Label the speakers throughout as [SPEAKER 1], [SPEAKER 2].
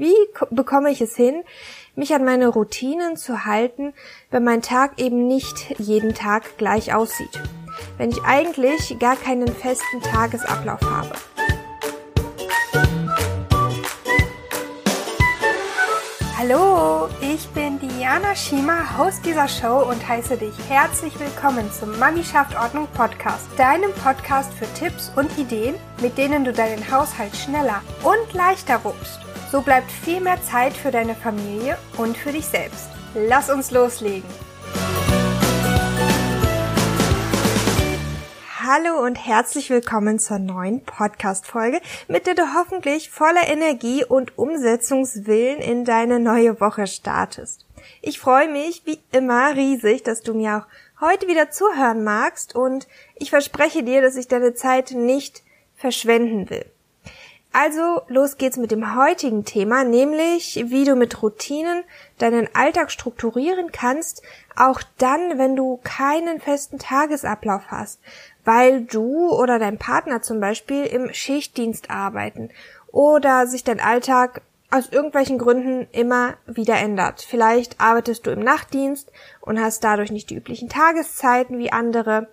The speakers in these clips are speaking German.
[SPEAKER 1] Wie bekomme ich es hin, mich an meine Routinen zu halten, wenn mein Tag eben nicht jeden Tag gleich aussieht? Wenn ich eigentlich gar keinen festen Tagesablauf habe?
[SPEAKER 2] Hallo, ich bin Diana Schima, Host dieser Show und heiße dich herzlich willkommen zum Mami schafft Ordnung Podcast, deinem Podcast für Tipps und Ideen, mit denen du deinen Haushalt schneller und leichter wuppst. So bleibt viel mehr Zeit für deine Familie und für dich selbst. Lass uns loslegen.
[SPEAKER 1] Hallo und herzlich willkommen zur neuen Podcast-Folge, mit der du hoffentlich voller Energie und Umsetzungswillen in deine neue Woche startest. Ich freue mich wie immer riesig, dass du mir auch heute wieder zuhören magst und ich verspreche dir, dass ich deine Zeit nicht verschwenden will. Also los geht's mit dem heutigen Thema, nämlich wie du mit Routinen deinen Alltag strukturieren kannst, auch dann, wenn du keinen festen Tagesablauf hast, weil du oder dein Partner zum Beispiel im Schichtdienst arbeiten oder sich dein Alltag aus irgendwelchen Gründen immer wieder ändert. Vielleicht arbeitest du im Nachtdienst und hast dadurch nicht die üblichen Tageszeiten wie andere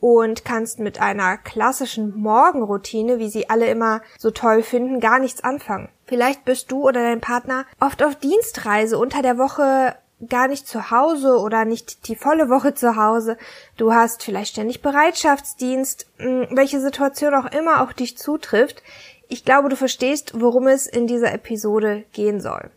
[SPEAKER 1] und kannst mit einer klassischen Morgenroutine, wie sie alle immer so toll finden, gar nichts anfangen. Vielleicht bist du oder dein Partner oft auf Dienstreise unter der Woche gar nicht zu Hause oder nicht die volle Woche zu Hause. Du hast vielleicht ständig Bereitschaftsdienst, hm, welche Situation auch immer auch dich zutrifft. Ich glaube, du verstehst, worum es in dieser Episode gehen soll.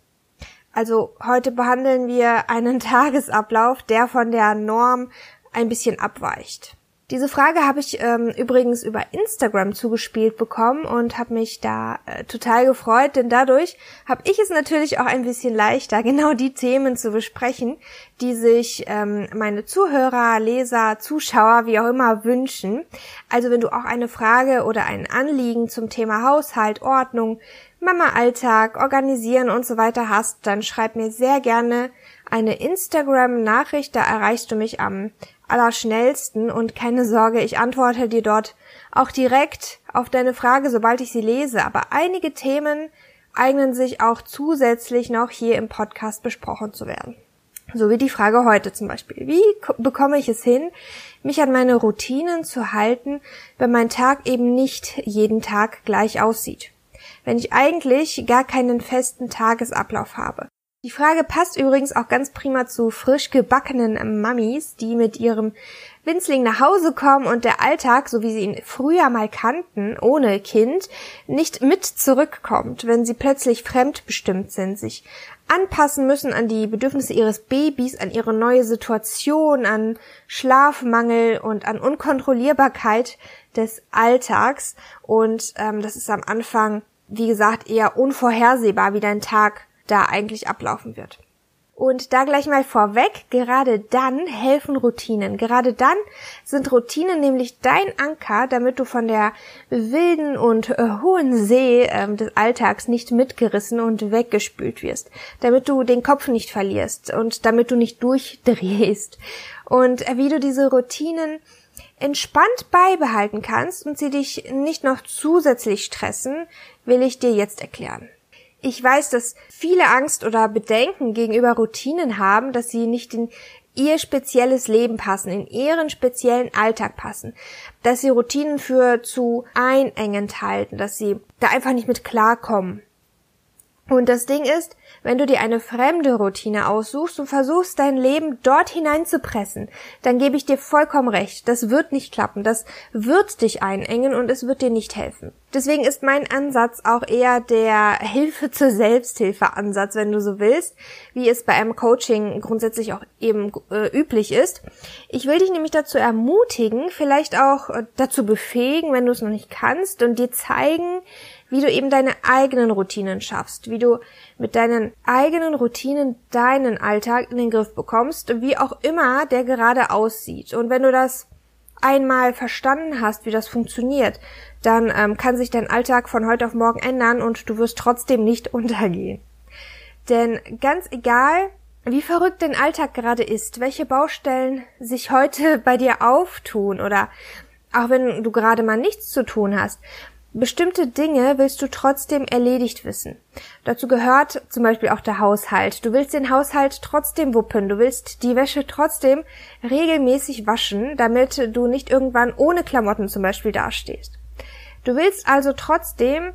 [SPEAKER 1] Also heute behandeln wir einen Tagesablauf, der von der Norm ein bisschen abweicht. Diese Frage habe ich ähm, übrigens über Instagram zugespielt bekommen und habe mich da äh, total gefreut, denn dadurch habe ich es natürlich auch ein bisschen leichter, genau die Themen zu besprechen, die sich ähm, meine Zuhörer, Leser, Zuschauer, wie auch immer wünschen. Also wenn du auch eine Frage oder ein Anliegen zum Thema Haushalt, Ordnung, Mama-Alltag, Organisieren und so weiter hast, dann schreib mir sehr gerne eine Instagram-Nachricht. Da erreichst du mich am allerschnellsten und keine Sorge, ich antworte dir dort auch direkt auf deine Frage, sobald ich sie lese. Aber einige Themen eignen sich auch zusätzlich noch hier im Podcast besprochen zu werden. So wie die Frage heute zum Beispiel. Wie bekomme ich es hin, mich an meine Routinen zu halten, wenn mein Tag eben nicht jeden Tag gleich aussieht? Wenn ich eigentlich gar keinen festen Tagesablauf habe. Die Frage passt übrigens auch ganz prima zu frisch gebackenen Mammis, die mit ihrem Winzling nach Hause kommen und der Alltag, so wie sie ihn früher mal kannten, ohne Kind, nicht mit zurückkommt, wenn sie plötzlich fremdbestimmt sind, sich anpassen müssen an die Bedürfnisse ihres Babys, an ihre neue Situation, an Schlafmangel und an Unkontrollierbarkeit des Alltags. Und ähm, das ist am Anfang, wie gesagt, eher unvorhersehbar, wie dein Tag da eigentlich ablaufen wird. Und da gleich mal vorweg, gerade dann helfen Routinen. Gerade dann sind Routinen nämlich dein Anker, damit du von der wilden und äh, hohen See äh, des Alltags nicht mitgerissen und weggespült wirst. Damit du den Kopf nicht verlierst und damit du nicht durchdrehst. Und äh, wie du diese Routinen entspannt beibehalten kannst und sie dich nicht noch zusätzlich stressen, will ich dir jetzt erklären. Ich weiß, dass viele Angst oder Bedenken gegenüber Routinen haben, dass sie nicht in ihr spezielles Leben passen, in ihren speziellen Alltag passen, dass sie Routinen für zu einengend halten, dass sie da einfach nicht mit klarkommen. Und das Ding ist, wenn du dir eine fremde Routine aussuchst und versuchst, dein Leben dort hineinzupressen, dann gebe ich dir vollkommen recht. Das wird nicht klappen. Das wird dich einengen und es wird dir nicht helfen. Deswegen ist mein Ansatz auch eher der Hilfe zur Selbsthilfe Ansatz, wenn du so willst, wie es bei einem Coaching grundsätzlich auch eben äh, üblich ist. Ich will dich nämlich dazu ermutigen, vielleicht auch äh, dazu befähigen, wenn du es noch nicht kannst und dir zeigen, wie du eben deine eigenen Routinen schaffst, wie du mit deinen eigenen Routinen deinen Alltag in den Griff bekommst, wie auch immer der gerade aussieht. Und wenn du das einmal verstanden hast, wie das funktioniert, dann ähm, kann sich dein Alltag von heute auf morgen ändern und du wirst trotzdem nicht untergehen. Denn ganz egal, wie verrückt dein Alltag gerade ist, welche Baustellen sich heute bei dir auftun oder auch wenn du gerade mal nichts zu tun hast, Bestimmte Dinge willst du trotzdem erledigt wissen. Dazu gehört zum Beispiel auch der Haushalt. Du willst den Haushalt trotzdem wuppen. Du willst die Wäsche trotzdem regelmäßig waschen, damit du nicht irgendwann ohne Klamotten zum Beispiel dastehst. Du willst also trotzdem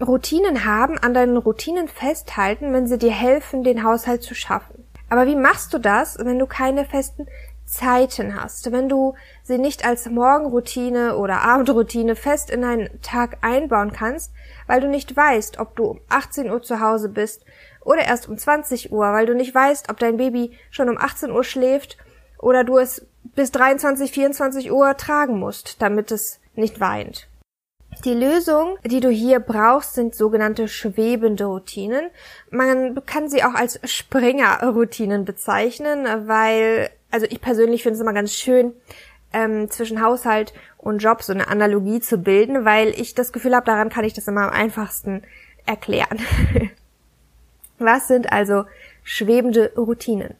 [SPEAKER 1] Routinen haben, an deinen Routinen festhalten, wenn sie dir helfen, den Haushalt zu schaffen. Aber wie machst du das, wenn du keine festen Zeiten hast, wenn du sie nicht als Morgenroutine oder Abendroutine fest in deinen Tag einbauen kannst, weil du nicht weißt, ob du um 18 Uhr zu Hause bist oder erst um 20 Uhr, weil du nicht weißt, ob dein Baby schon um 18 Uhr schläft oder du es bis 23, 24 Uhr tragen musst, damit es nicht weint. Die Lösung, die du hier brauchst, sind sogenannte schwebende Routinen. Man kann sie auch als Springer-Routinen bezeichnen, weil, also ich persönlich finde es immer ganz schön, ähm, zwischen Haushalt und Job so eine Analogie zu bilden, weil ich das Gefühl habe, daran kann ich das immer am einfachsten erklären. Was sind also schwebende Routinen?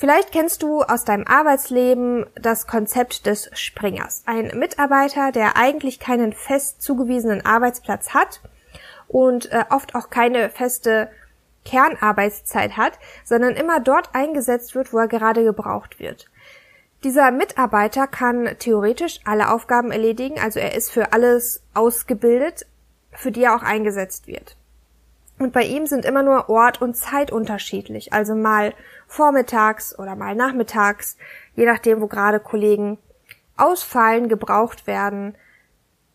[SPEAKER 1] Vielleicht kennst du aus deinem Arbeitsleben das Konzept des Springers. Ein Mitarbeiter, der eigentlich keinen fest zugewiesenen Arbeitsplatz hat und äh, oft auch keine feste Kernarbeitszeit hat, sondern immer dort eingesetzt wird, wo er gerade gebraucht wird. Dieser Mitarbeiter kann theoretisch alle Aufgaben erledigen, also er ist für alles ausgebildet, für die er auch eingesetzt wird. Und bei ihm sind immer nur Ort und Zeit unterschiedlich, also mal vormittags oder mal nachmittags, je nachdem, wo gerade Kollegen ausfallen, gebraucht werden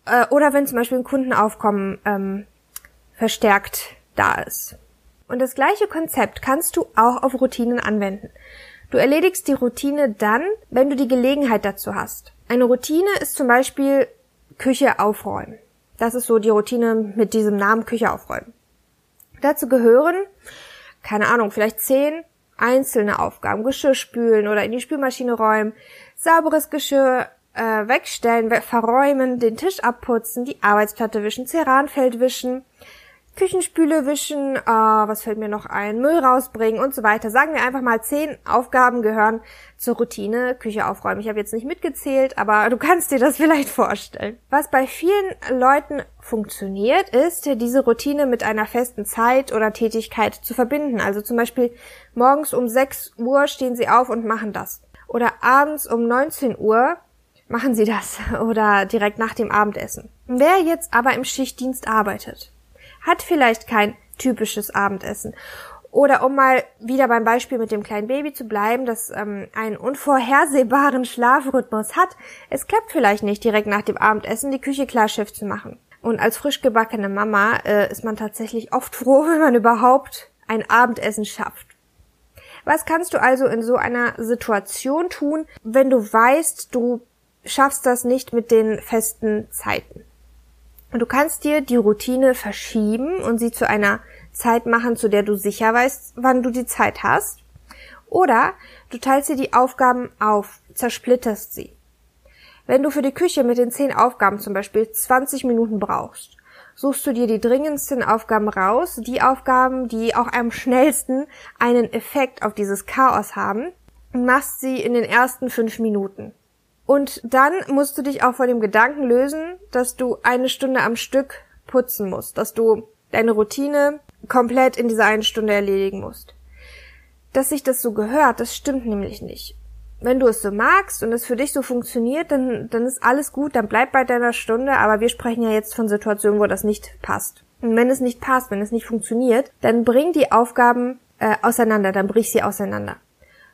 [SPEAKER 1] äh, oder wenn zum Beispiel ein Kundenaufkommen ähm, verstärkt da ist. Und das gleiche Konzept kannst du auch auf Routinen anwenden. Du erledigst die Routine dann, wenn du die Gelegenheit dazu hast. Eine Routine ist zum Beispiel Küche aufräumen. Das ist so die Routine mit diesem Namen Küche aufräumen. Dazu gehören, keine Ahnung, vielleicht zehn einzelne Aufgaben, Geschirr spülen oder in die Spülmaschine räumen, sauberes Geschirr äh, wegstellen, verräumen, den Tisch abputzen, die Arbeitsplatte wischen, Ceranfeld wischen, Küchenspüle wischen, äh, was fällt mir noch ein, Müll rausbringen und so weiter. Sagen wir einfach mal, zehn Aufgaben gehören zur Routine Küche aufräumen. Ich habe jetzt nicht mitgezählt, aber du kannst dir das vielleicht vorstellen. Was bei vielen Leuten funktioniert, ist, diese Routine mit einer festen Zeit oder Tätigkeit zu verbinden. Also zum Beispiel morgens um 6 Uhr stehen sie auf und machen das. Oder abends um 19 Uhr machen sie das. Oder direkt nach dem Abendessen. Wer jetzt aber im Schichtdienst arbeitet, hat vielleicht kein typisches Abendessen. Oder um mal wieder beim Beispiel mit dem kleinen Baby zu bleiben, das ähm, einen unvorhersehbaren Schlafrhythmus hat, es klappt vielleicht nicht direkt nach dem Abendessen die Küche klar Schiff zu machen. Und als frisch gebackene Mama äh, ist man tatsächlich oft froh, wenn man überhaupt ein Abendessen schafft. Was kannst du also in so einer Situation tun, wenn du weißt, du schaffst das nicht mit den festen Zeiten? Und du kannst dir die Routine verschieben und sie zu einer Zeit machen, zu der du sicher weißt, wann du die Zeit hast. Oder du teilst dir die Aufgaben auf, zersplitterst sie. Wenn du für die Küche mit den zehn Aufgaben zum Beispiel 20 Minuten brauchst, suchst du dir die dringendsten Aufgaben raus, die Aufgaben, die auch am schnellsten einen Effekt auf dieses Chaos haben, und machst sie in den ersten fünf Minuten. Und dann musst du dich auch von dem Gedanken lösen, dass du eine Stunde am Stück putzen musst, dass du deine Routine komplett in dieser einen Stunde erledigen musst. Dass sich das so gehört, das stimmt nämlich nicht. Wenn du es so magst und es für dich so funktioniert, dann, dann ist alles gut, dann bleib bei deiner Stunde, aber wir sprechen ja jetzt von Situationen, wo das nicht passt. Und wenn es nicht passt, wenn es nicht funktioniert, dann bring die Aufgaben äh, auseinander, dann brich sie auseinander.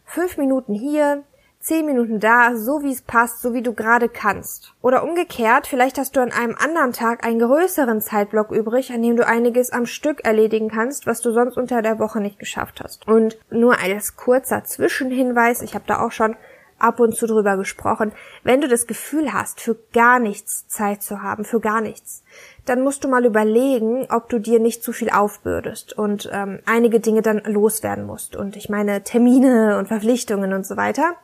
[SPEAKER 1] Fünf Minuten hier, zehn Minuten da, so wie es passt, so wie du gerade kannst. Oder umgekehrt, vielleicht hast du an einem anderen Tag einen größeren Zeitblock übrig, an dem du einiges am Stück erledigen kannst, was du sonst unter der Woche nicht geschafft hast. Und nur als kurzer Zwischenhinweis, ich habe da auch schon ab und zu drüber gesprochen, wenn du das Gefühl hast, für gar nichts Zeit zu haben, für gar nichts, dann musst du mal überlegen, ob du dir nicht zu viel aufbürdest und ähm, einige Dinge dann loswerden musst. Und ich meine Termine und Verpflichtungen und so weiter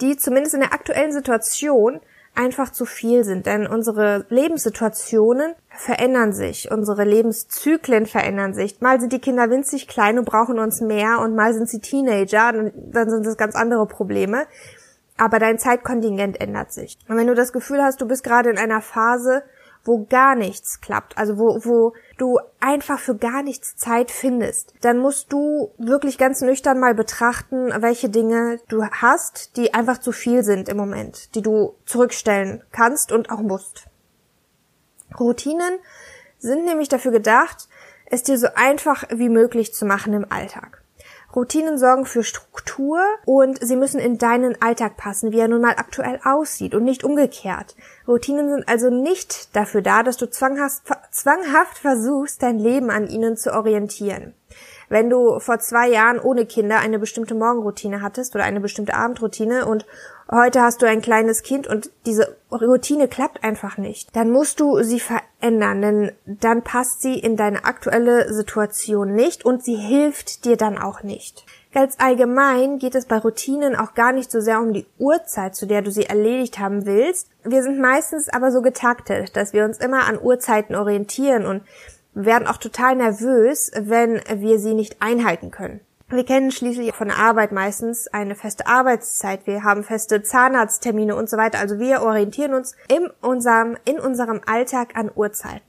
[SPEAKER 1] die zumindest in der aktuellen Situation einfach zu viel sind. Denn unsere Lebenssituationen verändern sich, unsere Lebenszyklen verändern sich. Mal sind die Kinder winzig klein und brauchen uns mehr und mal sind sie Teenager, dann sind das ganz andere Probleme. Aber dein Zeitkontingent ändert sich. Und wenn du das Gefühl hast, du bist gerade in einer Phase, wo gar nichts klappt, also wo, wo du einfach für gar nichts Zeit findest, dann musst du wirklich ganz nüchtern mal betrachten, welche Dinge du hast, die einfach zu viel sind im Moment, die du zurückstellen kannst und auch musst. Routinen sind nämlich dafür gedacht, es dir so einfach wie möglich zu machen im Alltag. Routinen sorgen für Struktur und sie müssen in deinen Alltag passen, wie er nun mal aktuell aussieht und nicht umgekehrt. Routinen sind also nicht dafür da, dass du zwanghaft, zwanghaft versuchst, dein Leben an ihnen zu orientieren. Wenn du vor zwei Jahren ohne Kinder eine bestimmte Morgenroutine hattest oder eine bestimmte Abendroutine und heute hast du ein kleines Kind und diese Routine klappt einfach nicht, dann musst du sie verändern, denn dann passt sie in deine aktuelle Situation nicht und sie hilft dir dann auch nicht. Ganz allgemein geht es bei Routinen auch gar nicht so sehr um die Uhrzeit, zu der du sie erledigt haben willst. Wir sind meistens aber so getaktet, dass wir uns immer an Uhrzeiten orientieren und werden auch total nervös, wenn wir sie nicht einhalten können. Wir kennen schließlich von der Arbeit meistens eine feste Arbeitszeit. Wir haben feste Zahnarzttermine und so weiter. Also wir orientieren uns in unserem, in unserem Alltag an Uhrzeiten.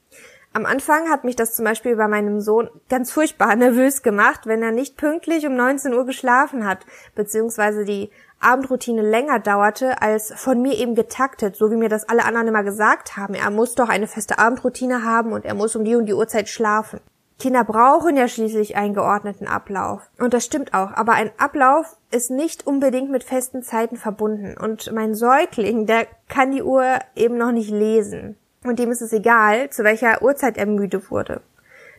[SPEAKER 1] Am Anfang hat mich das zum Beispiel bei meinem Sohn ganz furchtbar nervös gemacht, wenn er nicht pünktlich um 19 Uhr geschlafen hat, beziehungsweise die Abendroutine länger dauerte als von mir eben getaktet, so wie mir das alle anderen immer gesagt haben. Er muss doch eine feste Abendroutine haben und er muss um die und die Uhrzeit schlafen. Kinder brauchen ja schließlich einen geordneten Ablauf. Und das stimmt auch. Aber ein Ablauf ist nicht unbedingt mit festen Zeiten verbunden. Und mein Säugling, der kann die Uhr eben noch nicht lesen. Und dem ist es egal, zu welcher Uhrzeit er müde wurde.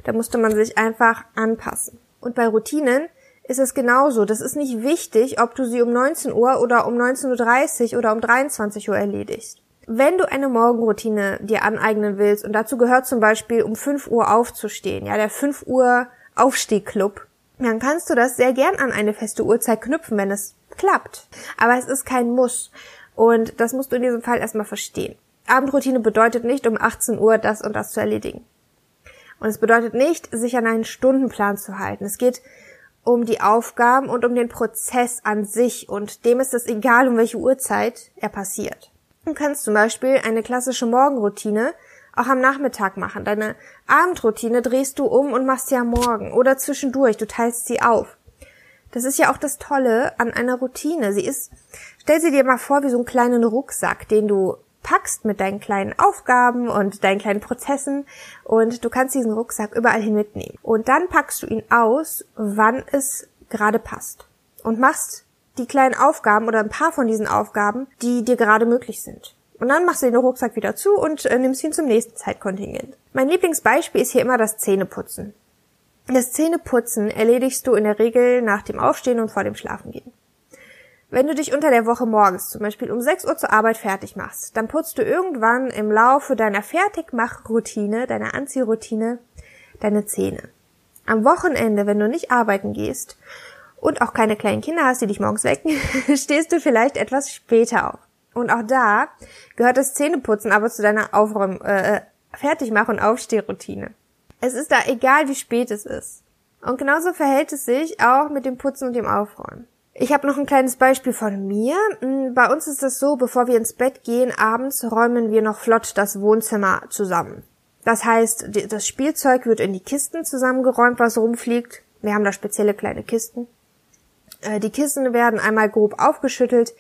[SPEAKER 1] Da musste man sich einfach anpassen. Und bei Routinen ist es genauso. Das ist nicht wichtig, ob du sie um 19 Uhr oder um 19.30 Uhr oder um 23 Uhr erledigst. Wenn du eine Morgenroutine dir aneignen willst, und dazu gehört zum Beispiel um 5 Uhr aufzustehen, ja, der 5 Uhr Aufstehclub, dann kannst du das sehr gern an eine feste Uhrzeit knüpfen, wenn es klappt. Aber es ist kein Muss. Und das musst du in diesem Fall erstmal verstehen. Abendroutine bedeutet nicht, um 18 Uhr das und das zu erledigen. Und es bedeutet nicht, sich an einen Stundenplan zu halten. Es geht um die Aufgaben und um den Prozess an sich und dem ist es egal, um welche Uhrzeit er passiert. Du kannst zum Beispiel eine klassische Morgenroutine auch am Nachmittag machen. Deine Abendroutine drehst du um und machst sie am Morgen oder zwischendurch. Du teilst sie auf. Das ist ja auch das Tolle an einer Routine. Sie ist, stell sie dir mal vor wie so einen kleinen Rucksack, den du packst mit deinen kleinen Aufgaben und deinen kleinen Prozessen und du kannst diesen Rucksack überall hin mitnehmen. Und dann packst du ihn aus, wann es gerade passt. Und machst die kleinen Aufgaben oder ein paar von diesen Aufgaben, die dir gerade möglich sind. Und dann machst du den Rucksack wieder zu und äh, nimmst ihn zum nächsten Zeitkontingent. Mein Lieblingsbeispiel ist hier immer das Zähneputzen. Das Zähneputzen erledigst du in der Regel nach dem Aufstehen und vor dem Schlafengehen. Wenn du dich unter der Woche morgens zum Beispiel um 6 Uhr zur Arbeit fertig machst, dann putzt du irgendwann im Laufe deiner Fertigmachroutine, deiner Anziehroutine, deine Zähne. Am Wochenende, wenn du nicht arbeiten gehst und auch keine kleinen Kinder hast, die dich morgens wecken, stehst du vielleicht etwas später auf. Und auch da gehört das Zähneputzen aber zu deiner Aufräum äh, Fertigmach- und Aufstehroutine. Es ist da egal, wie spät es ist. Und genauso verhält es sich auch mit dem Putzen und dem Aufräumen. Ich habe noch ein kleines Beispiel von mir. Hm, bei uns ist es so, bevor wir ins Bett gehen, abends räumen wir noch flott das Wohnzimmer zusammen. Das heißt, das Spielzeug wird in die Kisten zusammengeräumt, was rumfliegt. Wir haben da spezielle kleine Kisten. Äh, die Kissen werden einmal grob aufgeschüttelt.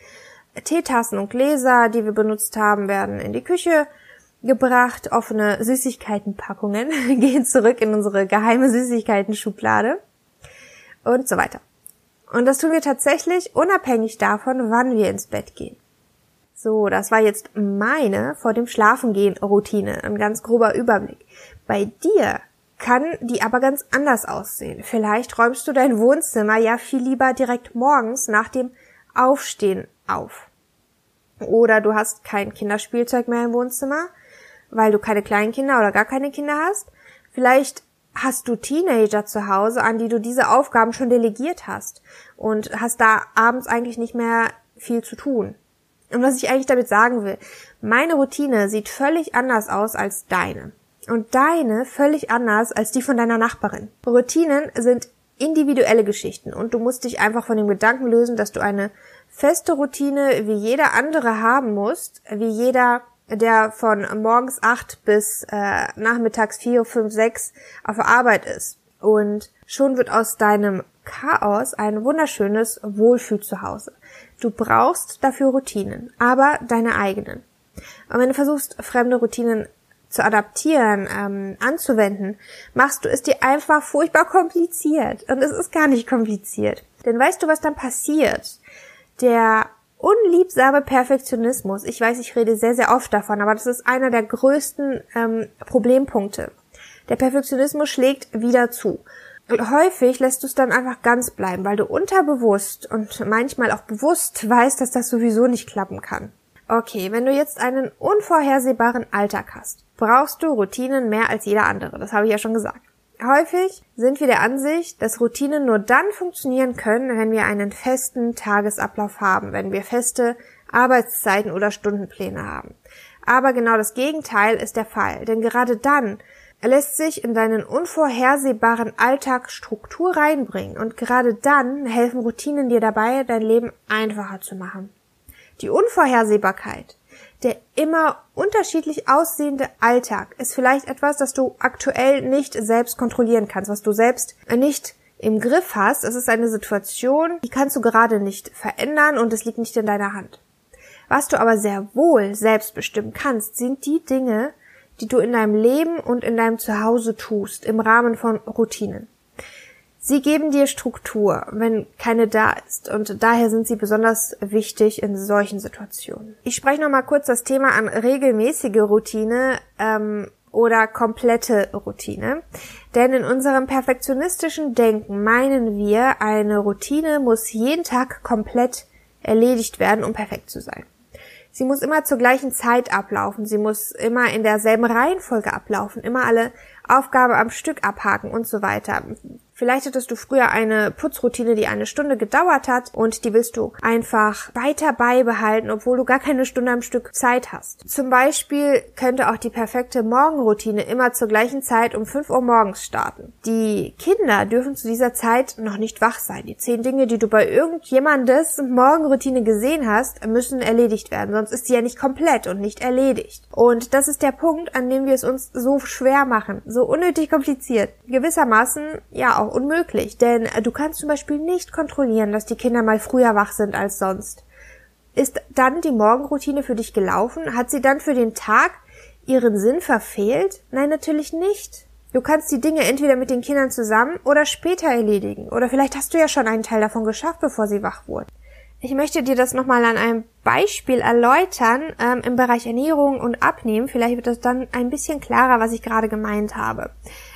[SPEAKER 1] Teetassen und Gläser, die wir benutzt haben, werden in die Küche gebracht. Offene Süßigkeitenpackungen gehen zurück in unsere geheime Süßigkeiten-Schublade und so weiter. Und das tun wir tatsächlich unabhängig davon, wann wir ins Bett gehen. So, das war jetzt meine vor dem Schlafengehen Routine, ein ganz grober Überblick. Bei dir kann die aber ganz anders aussehen. Vielleicht räumst du dein Wohnzimmer ja viel lieber direkt morgens nach dem Aufstehen auf. Oder du hast kein Kinderspielzeug mehr im Wohnzimmer, weil du keine kleinen Kinder oder gar keine Kinder hast. Vielleicht hast du Teenager zu Hause, an die du diese Aufgaben schon delegiert hast und hast da abends eigentlich nicht mehr viel zu tun. Und was ich eigentlich damit sagen will, meine Routine sieht völlig anders aus als deine. Und deine völlig anders als die von deiner Nachbarin. Routinen sind individuelle Geschichten und du musst dich einfach von dem Gedanken lösen, dass du eine feste Routine wie jeder andere haben musst, wie jeder der von morgens acht bis äh, nachmittags vier, fünf, sechs auf der Arbeit ist. Und schon wird aus deinem Chaos ein wunderschönes Wohlfühlzuhause. Du brauchst dafür Routinen, aber deine eigenen. Und wenn du versuchst, fremde Routinen zu adaptieren, ähm, anzuwenden, machst du es dir einfach furchtbar kompliziert. Und es ist gar nicht kompliziert. Denn weißt du, was dann passiert? Der unliebsame Perfektionismus, ich weiß, ich rede sehr, sehr oft davon, aber das ist einer der größten ähm, Problempunkte. Der Perfektionismus schlägt wieder zu. Häufig lässt du es dann einfach ganz bleiben, weil du unterbewusst und manchmal auch bewusst weißt, dass das sowieso nicht klappen kann. Okay, wenn du jetzt einen unvorhersehbaren Alltag hast, brauchst du Routinen mehr als jeder andere. Das habe ich ja schon gesagt. Häufig sind wir der Ansicht, dass Routinen nur dann funktionieren können, wenn wir einen festen Tagesablauf haben, wenn wir feste Arbeitszeiten oder Stundenpläne haben. Aber genau das Gegenteil ist der Fall, denn gerade dann lässt sich in deinen unvorhersehbaren Alltag Struktur reinbringen und gerade dann helfen Routinen dir dabei, dein Leben einfacher zu machen. Die Unvorhersehbarkeit der immer unterschiedlich aussehende Alltag ist vielleicht etwas, das du aktuell nicht selbst kontrollieren kannst, was du selbst nicht im Griff hast. Es ist eine Situation, die kannst du gerade nicht verändern und es liegt nicht in deiner Hand. Was du aber sehr wohl selbst bestimmen kannst, sind die Dinge, die du in deinem Leben und in deinem Zuhause tust, im Rahmen von Routinen. Sie geben dir Struktur, wenn keine da ist, und daher sind sie besonders wichtig in solchen Situationen. Ich spreche noch mal kurz das Thema an regelmäßige Routine ähm, oder komplette Routine, denn in unserem perfektionistischen Denken meinen wir, eine Routine muss jeden Tag komplett erledigt werden, um perfekt zu sein. Sie muss immer zur gleichen Zeit ablaufen, sie muss immer in derselben Reihenfolge ablaufen, immer alle Aufgabe am Stück abhaken und so weiter. Vielleicht hattest du früher eine Putzroutine, die eine Stunde gedauert hat und die willst du einfach weiter beibehalten, obwohl du gar keine Stunde am Stück Zeit hast. Zum Beispiel könnte auch die perfekte Morgenroutine immer zur gleichen Zeit um 5 Uhr morgens starten. Die Kinder dürfen zu dieser Zeit noch nicht wach sein. Die zehn Dinge, die du bei irgendjemandes Morgenroutine gesehen hast, müssen erledigt werden, sonst ist sie ja nicht komplett und nicht erledigt. Und das ist der Punkt, an dem wir es uns so schwer machen, so unnötig kompliziert. Gewissermaßen ja auch unmöglich, denn du kannst zum Beispiel nicht kontrollieren, dass die Kinder mal früher wach sind als sonst. Ist dann die Morgenroutine für dich gelaufen? Hat sie dann für den Tag ihren Sinn verfehlt? Nein, natürlich nicht. Du kannst die Dinge entweder mit den Kindern zusammen oder später erledigen. Oder vielleicht hast du ja schon einen Teil davon geschafft, bevor sie wach wurden. Ich möchte dir das nochmal an einem Beispiel erläutern ähm, im Bereich Ernährung und Abnehmen. Vielleicht wird das dann ein bisschen klarer, was ich gerade gemeint habe.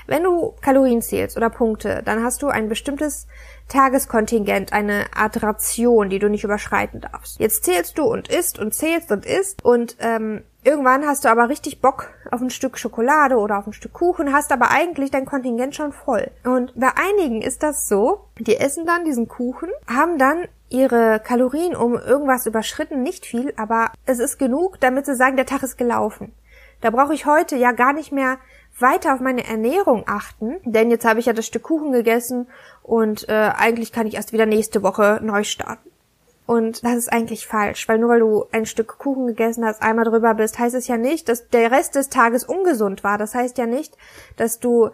[SPEAKER 1] Wenn du Kalorien zählst oder Punkte, dann hast du ein bestimmtes Tageskontingent, eine Art Ration, die du nicht überschreiten darfst. Jetzt zählst du und isst und zählst und isst und ähm, irgendwann hast du aber richtig Bock auf ein Stück Schokolade oder auf ein Stück Kuchen, hast aber eigentlich dein Kontingent schon voll. Und bei einigen ist das so, die essen dann diesen Kuchen, haben dann ihre Kalorien um irgendwas überschritten, nicht viel, aber es ist genug, damit sie sagen, der Tag ist gelaufen. Da brauche ich heute ja gar nicht mehr weiter auf meine Ernährung achten, denn jetzt habe ich ja das Stück Kuchen gegessen und äh, eigentlich kann ich erst wieder nächste Woche neu starten. Und das ist eigentlich falsch, weil nur weil du ein Stück Kuchen gegessen hast, einmal drüber bist, heißt es ja nicht, dass der Rest des Tages ungesund war. Das heißt ja nicht, dass du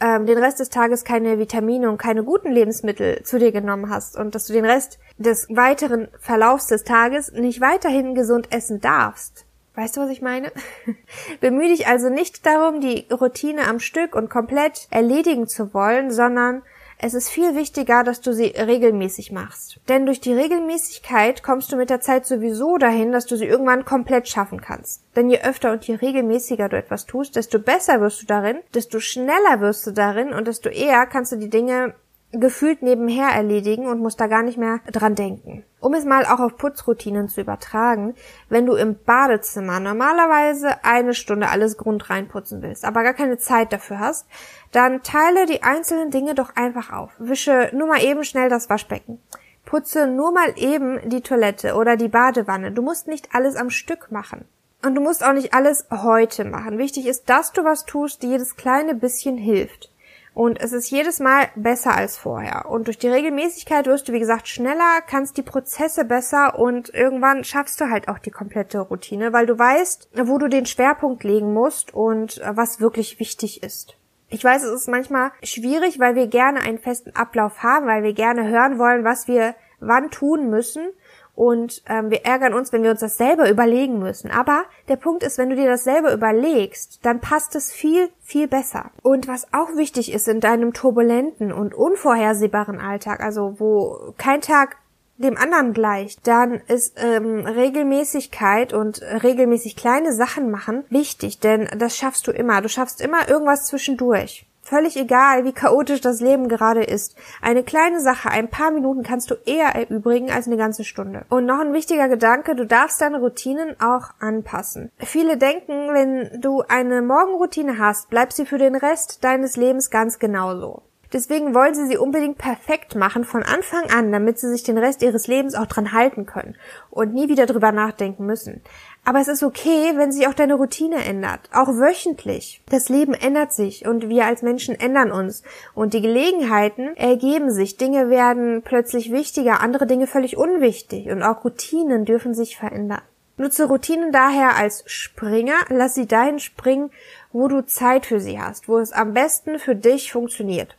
[SPEAKER 1] ähm, den Rest des Tages keine Vitamine und keine guten Lebensmittel zu dir genommen hast und dass du den Rest des weiteren Verlaufs des Tages nicht weiterhin gesund essen darfst. Weißt du, was ich meine? Bemühe dich also nicht darum, die Routine am Stück und komplett erledigen zu wollen, sondern es ist viel wichtiger, dass du sie regelmäßig machst. Denn durch die Regelmäßigkeit kommst du mit der Zeit sowieso dahin, dass du sie irgendwann komplett schaffen kannst. Denn je öfter und je regelmäßiger du etwas tust, desto besser wirst du darin, desto schneller wirst du darin und desto eher kannst du die Dinge gefühlt nebenher erledigen und musst da gar nicht mehr dran denken. Um es mal auch auf Putzroutinen zu übertragen, wenn du im Badezimmer normalerweise eine Stunde alles Grund reinputzen willst, aber gar keine Zeit dafür hast, dann teile die einzelnen Dinge doch einfach auf. Wische nur mal eben schnell das Waschbecken. Putze nur mal eben die Toilette oder die Badewanne. Du musst nicht alles am Stück machen. Und du musst auch nicht alles heute machen. Wichtig ist, dass du was tust, die jedes kleine bisschen hilft. Und es ist jedes Mal besser als vorher. Und durch die Regelmäßigkeit wirst du, wie gesagt, schneller, kannst die Prozesse besser und irgendwann schaffst du halt auch die komplette Routine, weil du weißt, wo du den Schwerpunkt legen musst und äh, was wirklich wichtig ist. Ich weiß, es ist manchmal schwierig, weil wir gerne einen festen Ablauf haben, weil wir gerne hören wollen, was wir wann tun müssen und ähm, wir ärgern uns, wenn wir uns das selber überlegen müssen. Aber der Punkt ist, wenn du dir das selber überlegst, dann passt es viel, viel besser. Und was auch wichtig ist in deinem turbulenten und unvorhersehbaren Alltag, also wo kein Tag dem anderen gleicht, dann ist ähm, Regelmäßigkeit und regelmäßig kleine Sachen machen wichtig, denn das schaffst du immer. Du schaffst immer irgendwas zwischendurch. Völlig egal, wie chaotisch das Leben gerade ist. Eine kleine Sache, ein paar Minuten kannst du eher erübrigen als eine ganze Stunde. Und noch ein wichtiger Gedanke, du darfst deine Routinen auch anpassen. Viele denken, wenn du eine Morgenroutine hast, bleibt sie für den Rest deines Lebens ganz genauso. Deswegen wollen sie sie unbedingt perfekt machen von Anfang an, damit sie sich den Rest ihres Lebens auch dran halten können und nie wieder drüber nachdenken müssen. Aber es ist okay, wenn sich auch deine Routine ändert, auch wöchentlich. Das Leben ändert sich und wir als Menschen ändern uns und die Gelegenheiten ergeben sich. Dinge werden plötzlich wichtiger, andere Dinge völlig unwichtig und auch Routinen dürfen sich verändern. Nutze Routinen daher als Springer, lass sie dahin springen, wo du Zeit für sie hast, wo es am besten für dich funktioniert.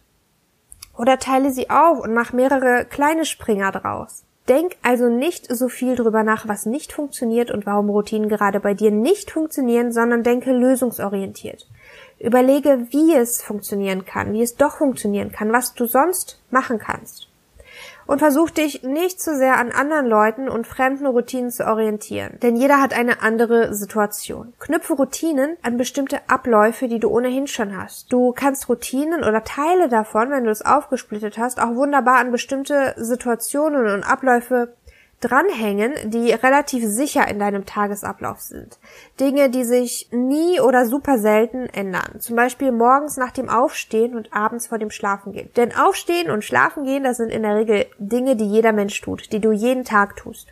[SPEAKER 1] Oder teile sie auf und mach mehrere kleine Springer draus. Denk also nicht so viel drüber nach, was nicht funktioniert und warum Routinen gerade bei dir nicht funktionieren, sondern denke lösungsorientiert. Überlege, wie es funktionieren kann, wie es doch funktionieren kann, was du sonst machen kannst und versuch dich nicht zu sehr an anderen Leuten und fremden Routinen zu orientieren, denn jeder hat eine andere Situation. Knüpfe Routinen an bestimmte Abläufe, die du ohnehin schon hast. Du kannst Routinen oder Teile davon, wenn du es aufgesplittet hast, auch wunderbar an bestimmte Situationen und Abläufe dranhängen, die relativ sicher in deinem Tagesablauf sind. Dinge, die sich nie oder super selten ändern. Zum Beispiel morgens nach dem Aufstehen und abends vor dem Schlafengehen. Denn Aufstehen und Schlafengehen, das sind in der Regel Dinge, die jeder Mensch tut, die du jeden Tag tust.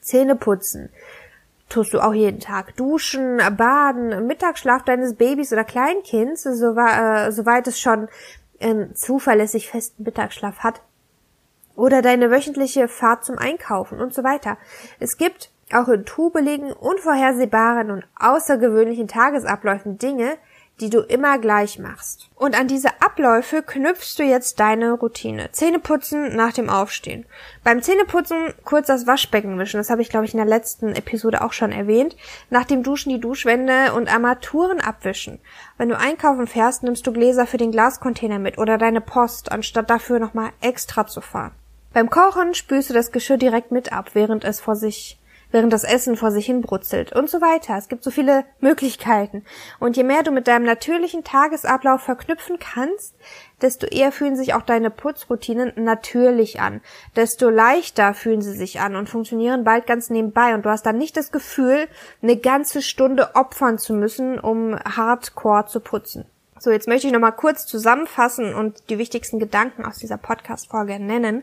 [SPEAKER 1] Zähne putzen, tust du auch jeden Tag. Duschen, baden, Mittagsschlaf deines Babys oder Kleinkinds, äh, soweit es schon einen zuverlässig festen Mittagsschlaf hat, oder deine wöchentliche Fahrt zum Einkaufen und so weiter. Es gibt auch in trubeligen, unvorhersehbaren und außergewöhnlichen Tagesabläufen Dinge, die du immer gleich machst. Und an diese Abläufe knüpfst du jetzt deine Routine. Zähneputzen nach dem Aufstehen. Beim Zähneputzen kurz das Waschbecken wischen. Das habe ich, glaube ich, in der letzten Episode auch schon erwähnt. Nach dem Duschen die Duschwände und Armaturen abwischen. Wenn du einkaufen fährst, nimmst du Gläser für den Glascontainer mit oder deine Post, anstatt dafür nochmal extra zu fahren. Beim Kochen spülst du das Geschirr direkt mit ab, während es vor sich während das Essen vor sich hin brutzelt und so weiter. Es gibt so viele Möglichkeiten. Und je mehr du mit deinem natürlichen Tagesablauf verknüpfen kannst, desto eher fühlen sich auch deine Putzroutinen natürlich an. Desto leichter fühlen sie sich an und funktionieren bald ganz nebenbei. Und du hast dann nicht das Gefühl, eine ganze Stunde opfern zu müssen, um hardcore zu putzen. So, jetzt möchte ich nochmal kurz zusammenfassen und die wichtigsten Gedanken aus dieser Podcast-Folge nennen.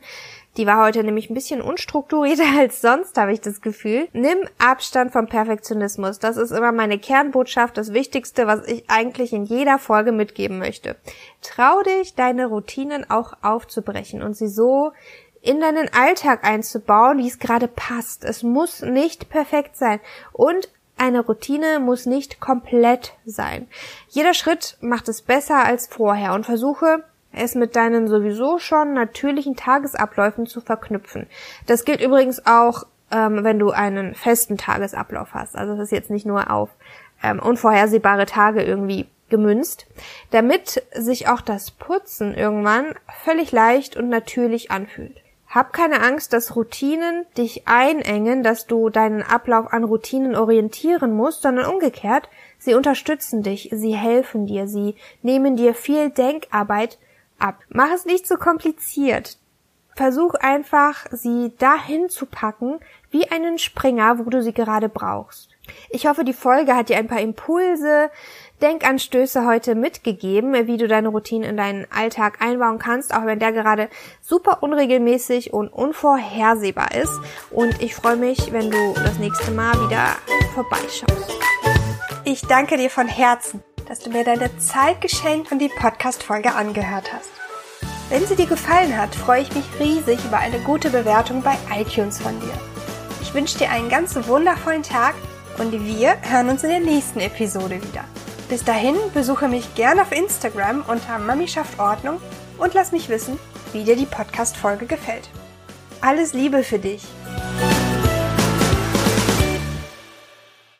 [SPEAKER 1] Die war heute nämlich ein bisschen unstrukturierter als sonst, habe ich das Gefühl. Nimm Abstand vom Perfektionismus. Das ist immer meine Kernbotschaft, das Wichtigste, was ich eigentlich in jeder Folge mitgeben möchte. Trau dich, deine Routinen auch aufzubrechen und sie so in deinen Alltag einzubauen, wie es gerade passt. Es muss nicht perfekt sein. Und eine Routine muss nicht komplett sein. Jeder Schritt macht es besser als vorher und versuche es mit deinen sowieso schon natürlichen Tagesabläufen zu verknüpfen. Das gilt übrigens auch, ähm, wenn du einen festen Tagesablauf hast. Also das ist jetzt nicht nur auf ähm, unvorhersehbare Tage irgendwie gemünzt, damit sich auch das Putzen irgendwann völlig leicht und natürlich anfühlt. Hab keine Angst, dass Routinen dich einengen, dass du deinen Ablauf an Routinen orientieren musst, sondern umgekehrt, sie unterstützen dich, sie helfen dir, sie nehmen dir viel Denkarbeit ab. Mach es nicht so kompliziert. Versuch einfach, sie dahin zu packen, wie einen Springer, wo du sie gerade brauchst. Ich hoffe, die Folge hat dir ein paar Impulse, Denkanstöße heute mitgegeben, wie du deine Routine in deinen Alltag einbauen kannst, auch wenn der gerade super unregelmäßig und unvorhersehbar ist. Und ich freue mich, wenn du das nächste Mal wieder vorbeischaust.
[SPEAKER 2] Ich danke dir von Herzen dass du mir deine Zeit geschenkt und die Podcast-Folge angehört hast. Wenn sie dir gefallen hat, freue ich mich riesig über eine gute Bewertung bei iTunes von dir. Ich wünsche dir einen ganz wundervollen Tag und wir hören uns in der nächsten Episode wieder. Bis dahin besuche mich gerne auf Instagram unter Mami schafft Ordnung und lass mich wissen, wie dir die Podcast-Folge gefällt. Alles Liebe für dich